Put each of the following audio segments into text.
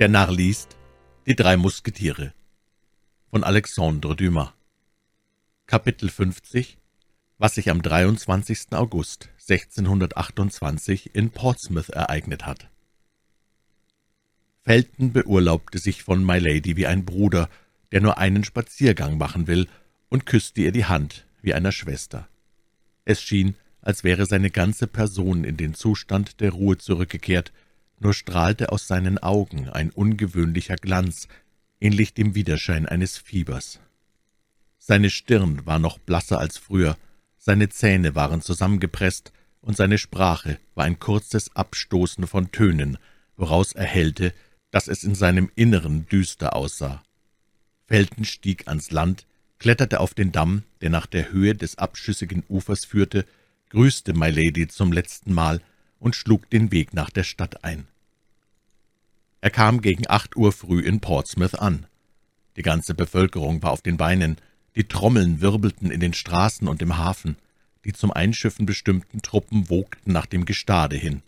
Der Narr liest Die drei Musketiere von Alexandre Dumas Kapitel 50 Was sich am 23. August 1628 in Portsmouth ereignet hat Felton beurlaubte sich von Mylady wie ein Bruder, der nur einen Spaziergang machen will, und küsste ihr die Hand wie einer Schwester. Es schien, als wäre seine ganze Person in den Zustand der Ruhe zurückgekehrt, nur strahlte aus seinen Augen ein ungewöhnlicher Glanz, ähnlich dem Widerschein eines Fiebers. Seine Stirn war noch blasser als früher, seine Zähne waren zusammengepresst, und seine Sprache war ein kurzes Abstoßen von Tönen, woraus erhellte, dass es in seinem Inneren düster aussah. Felton stieg ans Land, kletterte auf den Damm, der nach der Höhe des abschüssigen Ufers führte, grüßte Mylady zum letzten Mal und schlug den Weg nach der Stadt ein. Er kam gegen acht Uhr früh in Portsmouth an. Die ganze Bevölkerung war auf den Beinen, die Trommeln wirbelten in den Straßen und im Hafen, die zum Einschiffen bestimmten Truppen wogten nach dem Gestade hin.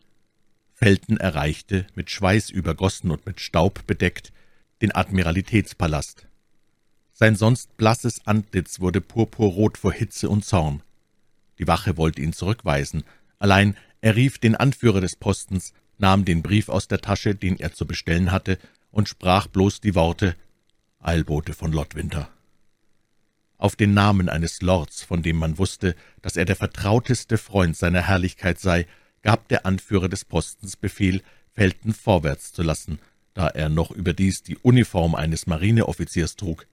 Felton erreichte, mit Schweiß übergossen und mit Staub bedeckt, den Admiralitätspalast. Sein sonst blasses Antlitz wurde purpurrot vor Hitze und Zorn. Die Wache wollte ihn zurückweisen, allein er rief den Anführer des Postens, nahm den Brief aus der Tasche, den er zu bestellen hatte, und sprach bloß die Worte Eilbote von Lord Winter. Auf den Namen eines Lords, von dem man wusste, dass er der vertrauteste Freund seiner Herrlichkeit sei, gab der Anführer des Postens Befehl, Felton vorwärts zu lassen, da er noch überdies die Uniform eines Marineoffiziers trug.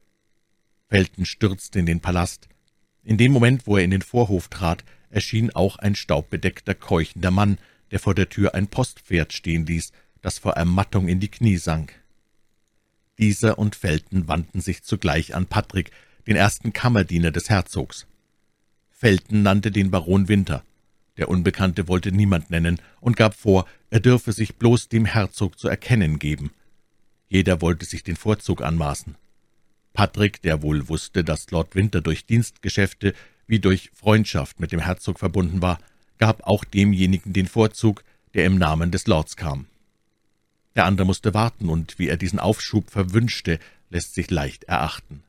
Felton stürzte in den Palast. In dem Moment, wo er in den Vorhof trat, erschien auch ein staubbedeckter, keuchender Mann, der vor der Tür ein Postpferd stehen ließ, das vor Ermattung in die Knie sank. Dieser und Felton wandten sich zugleich an Patrick, den ersten Kammerdiener des Herzogs. Felton nannte den Baron Winter. Der Unbekannte wollte niemand nennen und gab vor, er dürfe sich bloß dem Herzog zu erkennen geben. Jeder wollte sich den Vorzug anmaßen. Patrick, der wohl wusste, dass Lord Winter durch Dienstgeschäfte wie durch Freundschaft mit dem Herzog verbunden war, gab auch demjenigen den Vorzug, der im Namen des Lords kam. Der andere musste warten, und wie er diesen Aufschub verwünschte, lässt sich leicht erachten.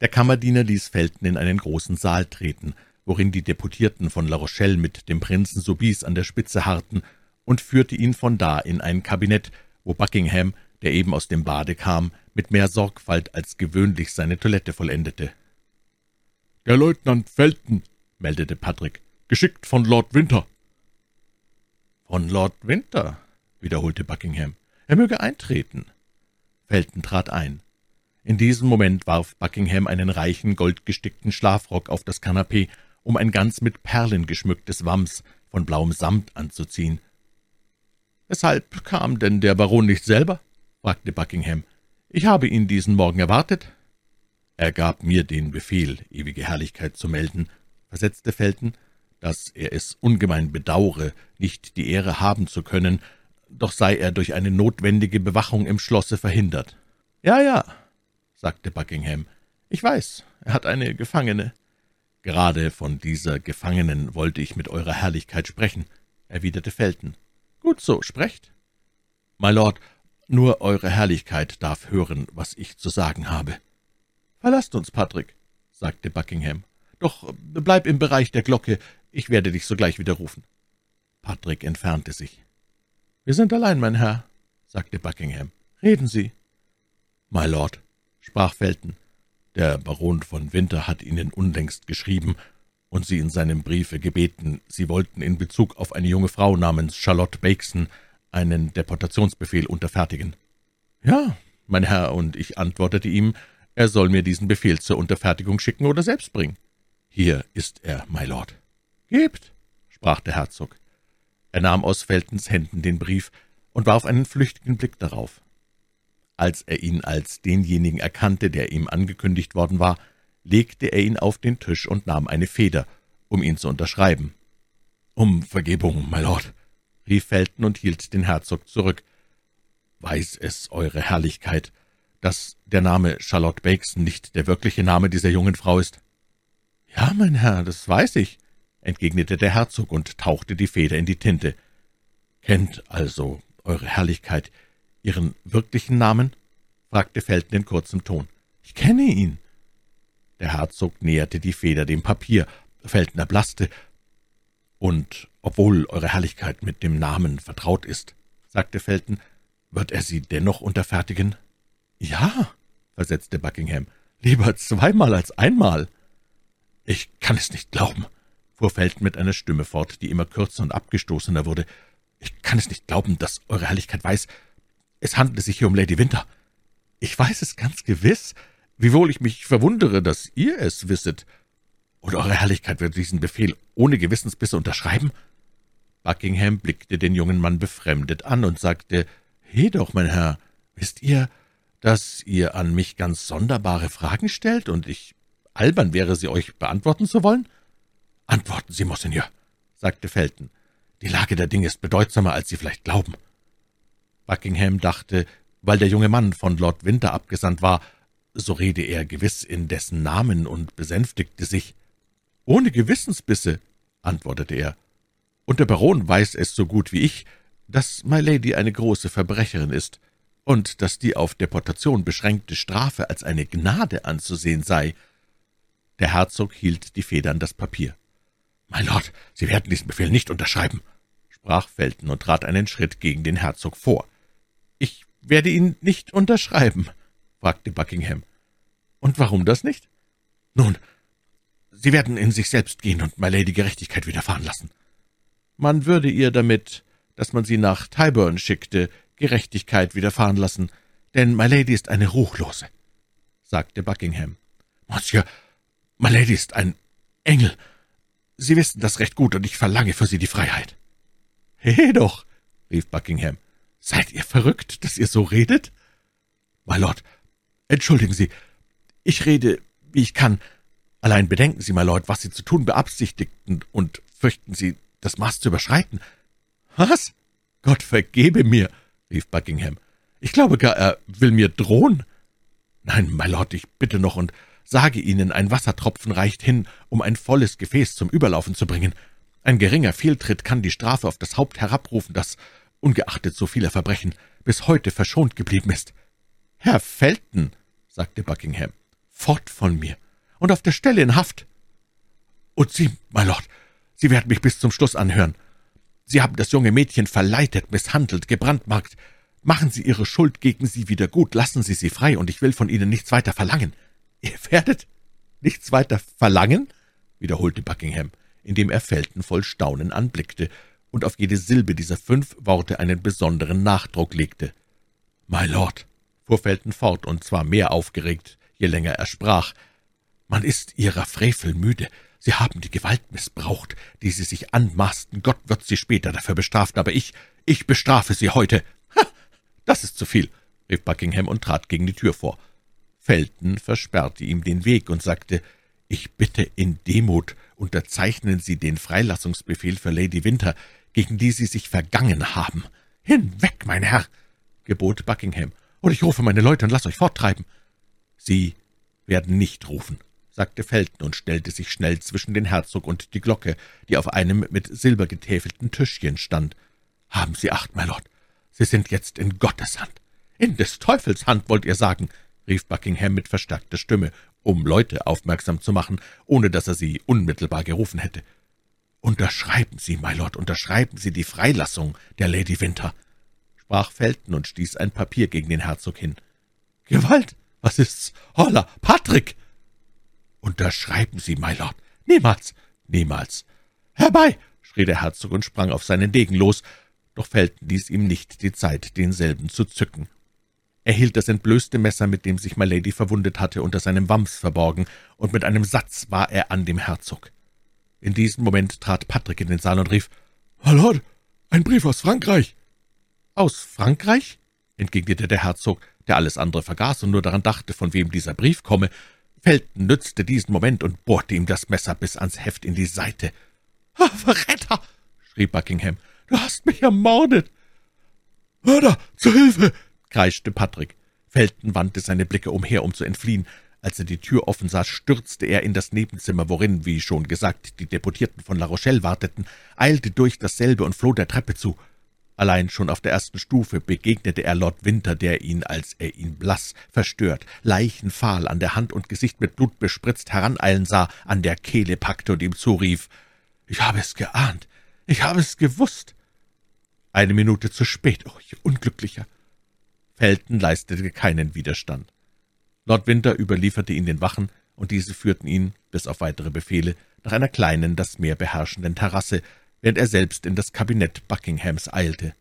Der Kammerdiener ließ Felton in einen großen Saal treten, worin die Deputierten von La Rochelle mit dem Prinzen Soubise an der Spitze harrten, und führte ihn von da in ein Kabinett, wo Buckingham, der eben aus dem Bade kam, mit mehr Sorgfalt als gewöhnlich seine Toilette vollendete. »Der Leutnant Felton«, meldete Patrick, »geschickt von Lord Winter.« »Von Lord Winter«, wiederholte Buckingham. »Er möge eintreten.« Felton trat ein. In diesem Moment warf Buckingham einen reichen, goldgestickten Schlafrock auf das Kanapee, um ein ganz mit Perlen geschmücktes Wams von blauem Samt anzuziehen. »Weshalb kam denn der Baron nicht selber?« fragte Buckingham. »Ich habe ihn diesen Morgen erwartet.« »Er gab mir den Befehl, ewige Herrlichkeit zu melden«, versetzte Felton, »dass er es ungemein bedaure, nicht die Ehre haben zu können, doch sei er durch eine notwendige Bewachung im Schlosse verhindert.« »Ja, ja«, sagte Buckingham, »ich weiß, er hat eine Gefangene.« »Gerade von dieser Gefangenen wollte ich mit Eurer Herrlichkeit sprechen«, erwiderte Felton. »Gut so, sprecht.« »My Lord, nur Eure Herrlichkeit darf hören, was ich zu sagen habe.« »Verlasst uns, Patrick«, sagte Buckingham. »Doch bleib im Bereich der Glocke, ich werde dich sogleich wieder rufen.« Patrick entfernte sich. »Wir sind allein, mein Herr«, sagte Buckingham. »Reden Sie.« »My Lord«, sprach Felton, »der Baron von Winter hat Ihnen unlängst geschrieben und Sie in seinem Briefe gebeten, Sie wollten in Bezug auf eine junge Frau namens Charlotte Bakeson einen Deportationsbefehl unterfertigen.« »Ja, mein Herr, und ich antwortete ihm, er soll mir diesen Befehl zur Unterfertigung schicken oder selbst bringen. Hier ist er, my Lord. Gebt, sprach der Herzog. Er nahm aus Feltons Händen den Brief und warf einen flüchtigen Blick darauf. Als er ihn als denjenigen erkannte, der ihm angekündigt worden war, legte er ihn auf den Tisch und nahm eine Feder, um ihn zu unterschreiben. »Um Vergebung, my Lord«, rief Felton und hielt den Herzog zurück. »Weiß es Eure Herrlichkeit, dass der Name Charlotte Bakeson nicht der wirkliche Name dieser jungen Frau ist?« »Ja, mein Herr, das weiß ich«, entgegnete der Herzog und tauchte die Feder in die Tinte. »Kennt also, Eure Herrlichkeit, »Ihren wirklichen Namen?« fragte Felton in kurzem Ton. »Ich kenne ihn.« Der Herzog näherte die Feder dem Papier. Felton erblaßte. »Und obwohl Eure Herrlichkeit mit dem Namen vertraut ist«, sagte Felton, »wird er Sie dennoch unterfertigen?« »Ja«, versetzte Buckingham, »lieber zweimal als einmal.« »Ich kann es nicht glauben«, fuhr Felton mit einer Stimme fort, die immer kürzer und abgestoßener wurde. »Ich kann es nicht glauben, dass Eure Herrlichkeit weiß, es handelt sich hier um Lady Winter. Ich weiß es ganz gewiss, wiewohl ich mich verwundere, dass ihr es wisset. Und Eure Herrlichkeit wird diesen Befehl ohne Gewissensbisse unterschreiben?« Buckingham blickte den jungen Mann befremdet an und sagte, »He doch, mein Herr, wisst ihr, dass ihr an mich ganz sonderbare Fragen stellt, und ich albern wäre, sie euch beantworten zu wollen?« »Antworten Sie, Monseigneur«, sagte Felton. »Die Lage der Dinge ist bedeutsamer, als Sie vielleicht glauben.« Buckingham dachte, weil der junge Mann von Lord Winter abgesandt war, so rede er gewiss in dessen Namen und besänftigte sich. »Ohne Gewissensbisse«, antwortete er, »und der Baron weiß es so gut wie ich, dass My Lady eine große Verbrecherin ist und dass die auf Deportation beschränkte Strafe als eine Gnade anzusehen sei.« Der Herzog hielt die Feder an das Papier. »My Lord, Sie werden diesen Befehl nicht unterschreiben«, sprach Felton und trat einen Schritt gegen den Herzog vor. »Ich werde ihn nicht unterschreiben«, fragte Buckingham. »Und warum das nicht?« »Nun, Sie werden in sich selbst gehen und My Lady Gerechtigkeit widerfahren lassen. Man würde ihr damit, dass man sie nach Tyburn schickte, Gerechtigkeit widerfahren lassen, denn My Lady ist eine Ruchlose«, sagte Buckingham. »Monsieur, My Lady ist ein Engel. Sie wissen das recht gut, und ich verlange für sie die Freiheit.« »He doch«, rief Buckingham, »seid ihr verrückt, dass ihr so redet?« »My Lord, entschuldigen Sie, ich rede, wie ich kann. Allein bedenken Sie, my Lord, was Sie zu tun beabsichtigten, und fürchten Sie, das Maß zu überschreiten.« »Was? Gott vergebe mir«, rief Buckingham. »Ich glaube gar, er will mir drohen.« »Nein, my Lord, ich bitte noch und sage Ihnen, ein Wassertropfen reicht hin, um ein volles Gefäß zum Überlaufen zu bringen. Ein geringer Fehltritt kann die Strafe auf das Haupt herabrufen, das, ungeachtet so vieler Verbrechen, bis heute verschont geblieben ist.« »Herr Felton«, sagte Buckingham, »fort von mir und auf der Stelle in Haft. Und Sie, my Lord, Sie werden mich bis zum Schluss anhören. Sie haben das junge Mädchen verleitet, misshandelt, gebrandmarkt. Machen Sie Ihre Schuld gegen sie wieder gut, lassen Sie sie frei, und ich will von Ihnen nichts weiter verlangen. Ihr werdet nichts weiter verlangen? wiederholte Buckingham, indem er Felton voll Staunen anblickte und auf jede Silbe dieser fünf Worte einen besonderen Nachdruck legte. My Lord, fuhr Felton fort, und zwar mehr aufgeregt, je länger er sprach, man ist ihrer Frevel müde. Sie haben die Gewalt missbraucht, die sie sich anmaßten. Gott wird sie später dafür bestrafen, aber ich, ich bestrafe sie heute. Ha, das ist zu viel, rief Buckingham und trat gegen die Tür vor. Felton versperrte ihm den Weg und sagte, »Ich bitte in Demut, unterzeichnen Sie den Freilassungsbefehl für Lady Winter, gegen die Sie sich vergangen haben. Hinweg, mein Herr!« gebot Buckingham, »und ich rufe meine Leute und lass euch forttreiben.« »Sie werden nicht rufen«, sagte Felton und stellte sich schnell zwischen den Herzog und die Glocke, die auf einem mit Silber getäfelten Tischchen stand. »Haben Sie Acht, my Lord, Sie sind jetzt in Gottes Hand. In des Teufels Hand, wollt ihr sagen«, rief Buckingham mit verstärkter Stimme, um Leute aufmerksam zu machen, ohne dass er sie unmittelbar gerufen hätte. »Unterschreiben Sie, my Lord, unterschreiben Sie die Freilassung der Lady Winter«, sprach Felton und stieß ein Papier gegen den Herzog hin. »Gewalt! Was ist's? Holla! Patrick!« »Unterschreiben Sie, my Lord!« »Niemals! Niemals!« »Herbei!« schrie der Herzog und sprang auf seinen Degen los, doch Felton ließ ihm nicht die Zeit, denselben zu zücken. Er hielt das entblößte Messer, mit dem sich Milady verwundet hatte, unter seinem Wams verborgen, und mit einem Satz war er an dem Herzog. In diesem Moment trat Patrick in den Saal und rief, »My Lord, ein Brief aus Frankreich!« »Aus Frankreich?« entgegnete der Herzog, der alles andere vergaß und nur daran dachte, von wem dieser Brief komme. Felton nützte diesen Moment und bohrte ihm das Messer bis ans Heft in die Seite. Ah, »Verräter!« schrie Buckingham, »du hast mich ermordet!« »Mörder, zu Hilfe!« Kreischte Patrick. Felton wandte seine Blicke umher, um zu entfliehen. Als er die Tür offen sah, stürzte er in das Nebenzimmer, worin, wie schon gesagt, die Deputierten von La Rochelle warteten, eilte durch dasselbe und floh der Treppe zu. Allein schon auf der ersten Stufe begegnete er Lord Winter, der ihn, als er ihn blass, verstört, leichenfahl, an der Hand und Gesicht mit Blut bespritzt heraneilen sah, an der Kehle packte und ihm zurief, »Ich habe es geahnt, ich habe es gewusst!« Eine Minute zu spät, oh, ich Unglücklicher! Felton leistete keinen Widerstand. Lord Winter überlieferte ihn den Wachen, und diese führten ihn, bis auf weitere Befehle, nach einer kleinen, das Meer beherrschenden Terrasse, während er selbst in das Kabinett Buckinghams eilte.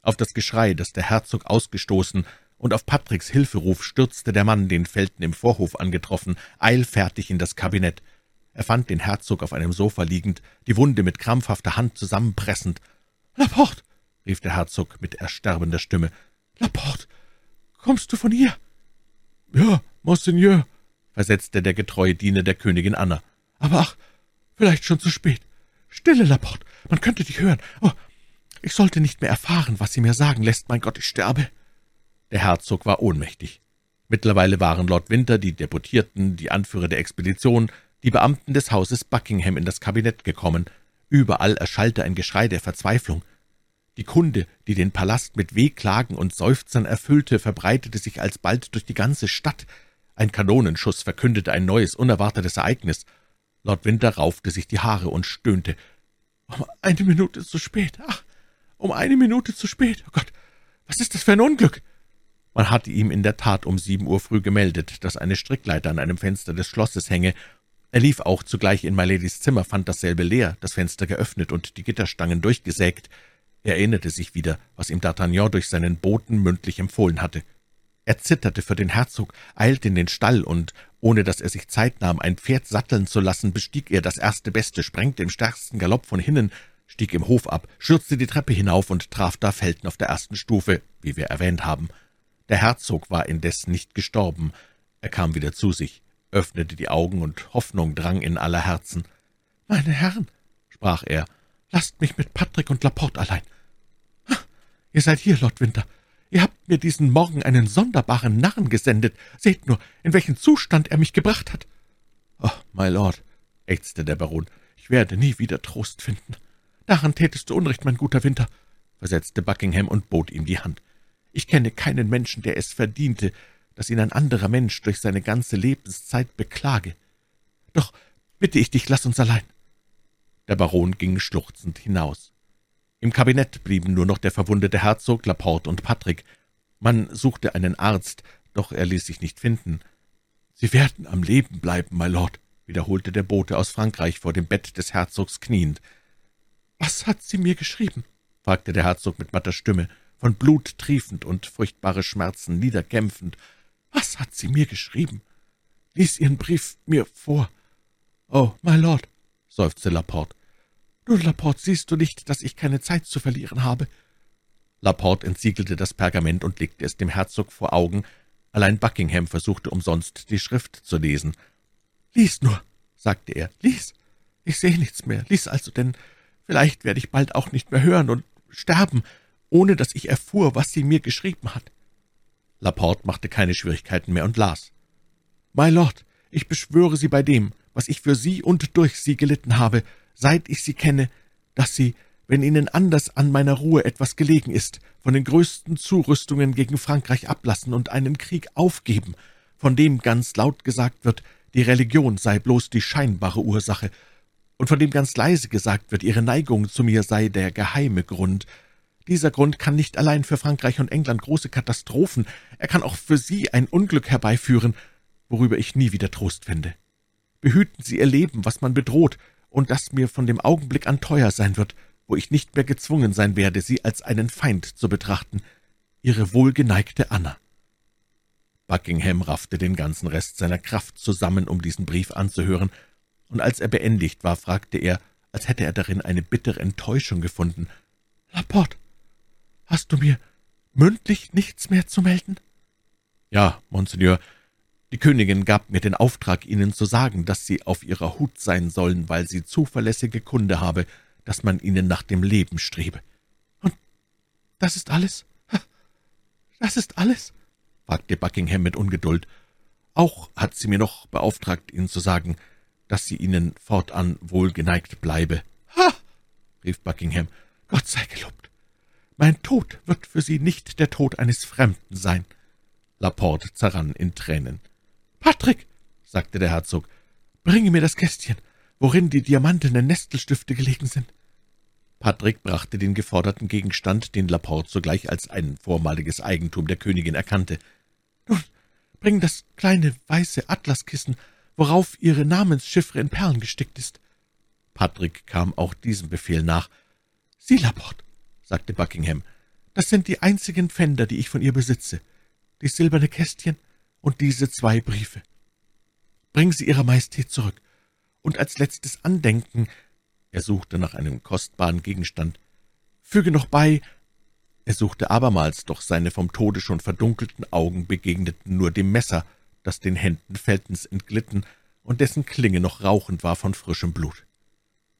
Auf das Geschrei, das der Herzog ausgestoßen, und auf Patricks Hilferuf stürzte der Mann, den Felton im Vorhof angetroffen, eilfertig in das Kabinett. Er fand den Herzog auf einem Sofa liegend, die Wunde mit krampfhafter Hand zusammenpressend. »Laporte«, rief der Herzog mit ersterbender Stimme, »Laporte, kommst du von hier?« »Ja, Monseigneur«, versetzte der getreue Diener der Königin Anna. »Aber ach, vielleicht schon zu spät. Stille, Laporte, man könnte dich hören. Oh, ich sollte nicht mehr erfahren, was sie mir sagen lässt. Mein Gott, ich sterbe.« Der Herzog war ohnmächtig. Mittlerweile waren Lord Winter, die Deputierten, die Anführer der Expedition, die Beamten des Hauses Buckingham in das Kabinett gekommen. Überall erschallte ein Geschrei der Verzweiflung. Die Kunde, die den Palast mit Wehklagen und Seufzern erfüllte, verbreitete sich alsbald durch die ganze Stadt. Ein Kanonenschuss verkündete ein neues, unerwartetes Ereignis. Lord Winter raufte sich die Haare und stöhnte. »Um eine Minute zu spät! Ach, um eine Minute zu spät! Oh Gott, was ist das für ein Unglück?« Man hatte ihm in der Tat um sieben Uhr früh gemeldet, dass eine Strickleiter an einem Fenster des Schlosses hänge. Er lief auch zugleich in Myladies Zimmer, fand dasselbe leer, das Fenster geöffnet und die Gitterstangen durchgesägt. Er erinnerte sich wieder, was ihm D'Artagnan durch seinen Boten mündlich empfohlen hatte. Er zitterte für den Herzog, eilte in den Stall und, ohne dass er sich Zeit nahm, ein Pferd satteln zu lassen, bestieg er das erste Beste, sprengte im stärksten Galopp von hinnen, stieg im Hof ab, schürzte die Treppe hinauf und traf da Felton auf der ersten Stufe, wie wir erwähnt haben. Der Herzog war indes nicht gestorben. Er kam wieder zu sich, öffnete die Augen und Hoffnung drang in aller Herzen. »Meine Herren«, sprach er, »lasst mich mit Patrick und Laporte allein. Ihr seid hier, Lord Winter. Ihr habt mir diesen Morgen einen sonderbaren Narren gesendet. Seht nur, in welchen Zustand er mich gebracht hat.« »Oh, my Lord«, ächzte der Baron, »ich werde nie wieder Trost finden.« »Daran tätest du Unrecht, mein guter Winter«, versetzte Buckingham und bot ihm die Hand. »Ich kenne keinen Menschen, der es verdiente, dass ihn ein anderer Mensch durch seine ganze Lebenszeit beklage. Doch bitte ich dich, lass uns allein.« Der Baron ging schluchzend hinaus. Im Kabinett blieben nur noch der verwundete Herzog, Laporte und Patrick. Man suchte einen Arzt, doch er ließ sich nicht finden. »Sie werden am Leben bleiben, my Lord«, wiederholte der Bote aus Frankreich vor dem Bett des Herzogs kniend. »Was hat sie mir geschrieben?« fragte der Herzog mit matter Stimme, von Blut triefend und furchtbare Schmerzen niederkämpfend. »Was hat sie mir geschrieben? Lies ihren Brief mir vor.« »Oh, my Lord«, seufzte Laporte, »Nun, Laporte, siehst du nicht, dass ich keine Zeit zu verlieren habe?« Laporte entsiegelte das Pergament und legte es dem Herzog vor Augen. Allein Buckingham versuchte umsonst, die Schrift zu lesen. »Lies nur«, sagte er, »lies. Ich sehe nichts mehr. Lies also, denn vielleicht werde ich bald auch nicht mehr hören und sterben, ohne dass ich erfuhr, was sie mir geschrieben hat.« Laporte machte keine Schwierigkeiten mehr und las. »My Lord, ich beschwöre Sie bei dem, was ich für Sie und durch Sie gelitten habe, seit ich Sie kenne, dass Sie, wenn Ihnen anders an meiner Ruhe etwas gelegen ist, von den größten Zurüstungen gegen Frankreich ablassen und einen Krieg aufgeben, von dem ganz laut gesagt wird, die Religion sei bloß die scheinbare Ursache, und von dem ganz leise gesagt wird, Ihre Neigung zu mir sei der geheime Grund. Dieser Grund kann nicht allein für Frankreich und England große Katastrophen, er kann auch für Sie ein Unglück herbeiführen, worüber ich nie wieder Trost finde. Behüten Sie Ihr Leben, was man bedroht, und das mir von dem Augenblick an teuer sein wird, wo ich nicht mehr gezwungen sein werde, Sie als einen Feind zu betrachten. Ihre wohlgeneigte Anna. Buckingham raffte den ganzen Rest seiner Kraft zusammen, um diesen Brief anzuhören, und als er beendigt war, fragte er, als hätte er darin eine bittere Enttäuschung gefunden, »Laporte, hast du mir mündlich nichts mehr zu melden?« »Ja, Monseigneur, die Königin gab mir den Auftrag, Ihnen zu sagen, dass Sie auf Ihrer Hut sein sollen, weil sie zuverlässige Kunde habe, dass man Ihnen nach dem Leben strebe.« »Und das ist alles? Das ist alles?« fragte Buckingham mit Ungeduld. »Auch hat sie mir noch beauftragt, Ihnen zu sagen, dass sie Ihnen fortan wohlgeneigt bleibe.« »Ha!« rief Buckingham. »Gott sei gelobt! Mein Tod wird für Sie nicht der Tod eines Fremden sein.« Laporte zerrann in Tränen. »Patrick«, sagte der Herzog, »bringe mir das Kästchen, worin die diamantenen Nestelstifte gelegen sind.« Patrick brachte den geforderten Gegenstand, den Laporte sogleich als ein vormaliges Eigentum der Königin erkannte. »Nun, bring das kleine weiße Atlaskissen, worauf Ihre Namenschiffre in Perlen gestickt ist.« Patrick kam auch diesem Befehl nach. »Sie, Laporte«, sagte Buckingham, »das sind die einzigen Pfänder, die ich von ihr besitze, die silberne Kästchen und diese zwei Briefe. Bring sie Ihrer Majestät zurück, und als letztes Andenken er suchte nach einem kostbaren Gegenstand. »Füge noch bei!« Er suchte abermals, doch seine vom Tode schon verdunkelten Augen begegneten nur dem Messer, das den Händen Feltens entglitten und dessen Klinge noch rauchend war von frischem Blut.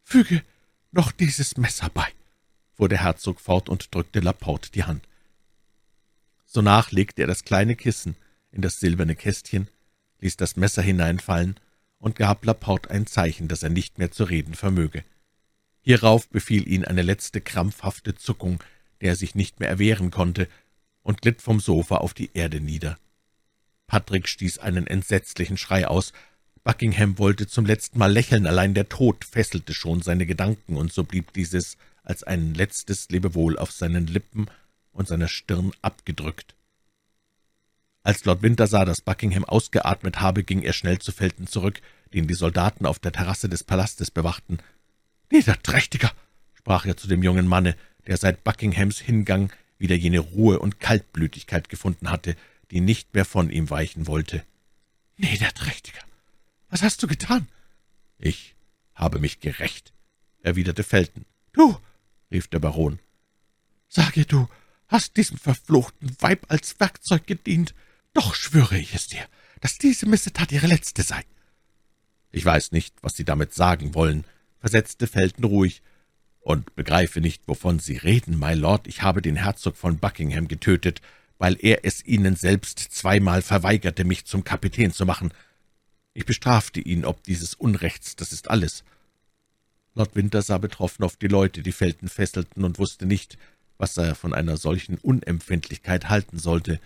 »Füge noch dieses Messer bei«, fuhr der Herzog fort und drückte Laporte die Hand. Sonach legte er das kleine Kissen in das silberne Kästchen, ließ das Messer hineinfallen und gab Laporte ein Zeichen, dass er nicht mehr zu reden vermöge. Hierauf befiel ihn eine letzte krampfhafte Zuckung, der er sich nicht mehr erwehren konnte, und glitt vom Sofa auf die Erde nieder. Patrick stieß einen entsetzlichen Schrei aus. Buckingham wollte zum letzten Mal lächeln, allein der Tod fesselte schon seine Gedanken, und so blieb dieses als ein letztes Lebewohl auf seinen Lippen und seiner Stirn abgedrückt. Als Lord Winter sah, dass Buckingham ausgeatmet habe, ging er schnell zu Felton zurück, den die Soldaten auf der Terrasse des Palastes bewachten. »Niederträchtiger«, sprach er zu dem jungen Manne, der seit Buckinghams Hingang wieder jene Ruhe und Kaltblütigkeit gefunden hatte, die nicht mehr von ihm weichen wollte. »Niederträchtiger, was hast du getan?« »Ich habe mich gerecht«, erwiderte Felton. »Du«, rief der Baron, »sage, du hast diesem verfluchten Weib als Werkzeug gedient, doch schwöre ich es dir, dass diese Missetat ihre letzte sei.« »Ich weiß nicht, was Sie damit sagen wollen«, versetzte Felton ruhig, »und begreife nicht, wovon Sie reden, my Lord. Ich habe den Herzog von Buckingham getötet, weil er es Ihnen selbst zweimal verweigerte, mich zum Kapitän zu machen. Ich bestrafte ihn ob dieses Unrechts, das ist alles.« Lord Winter sah betroffen auf die Leute, die Felton fesselten, und wusste nicht, was er von einer solchen Unempfindlichkeit halten sollte.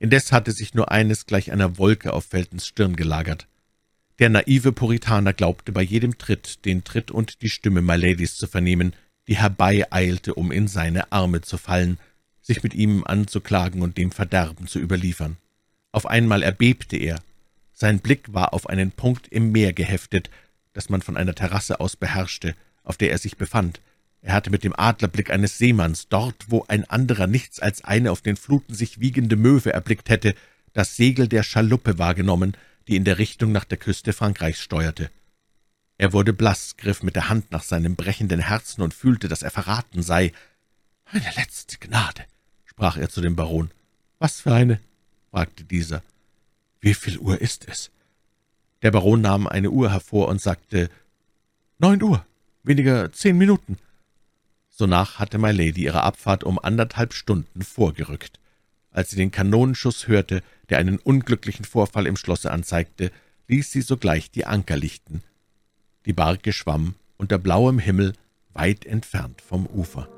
Indes hatte sich nur eines gleich einer Wolke auf Feltons Stirn gelagert. Der naive Puritaner glaubte bei jedem Tritt den Tritt und die Stimme Myladies zu vernehmen, die herbeieilte, um in seine Arme zu fallen, sich mit ihm anzuklagen und dem Verderben zu überliefern. Auf einmal erbebte er. Sein Blick war auf einen Punkt im Meer geheftet, das man von einer Terrasse aus beherrschte, auf der er sich befand. Er hatte mit dem Adlerblick eines Seemanns, dort, wo ein anderer nichts als eine auf den Fluten sich wiegende Möwe erblickt hätte, das Segel der Schaluppe wahrgenommen, die in der Richtung nach der Küste Frankreichs steuerte. Er wurde blass, griff mit der Hand nach seinem brechenden Herzen und fühlte, dass er verraten sei. »Eine letzte Gnade«, sprach er zu dem Baron. »Was für eine?« fragte dieser. »Wie viel Uhr ist es?« Der Baron nahm eine Uhr hervor und sagte, »Neun Uhr, weniger zehn Minuten.« Sonach hatte My Lady ihre Abfahrt um anderthalb Stunden vorgerückt. Als sie den Kanonenschuss hörte, der einen unglücklichen Vorfall im Schlosse anzeigte, ließ sie sogleich die Anker lichten. Die Barke schwamm unter blauem Himmel weit entfernt vom Ufer.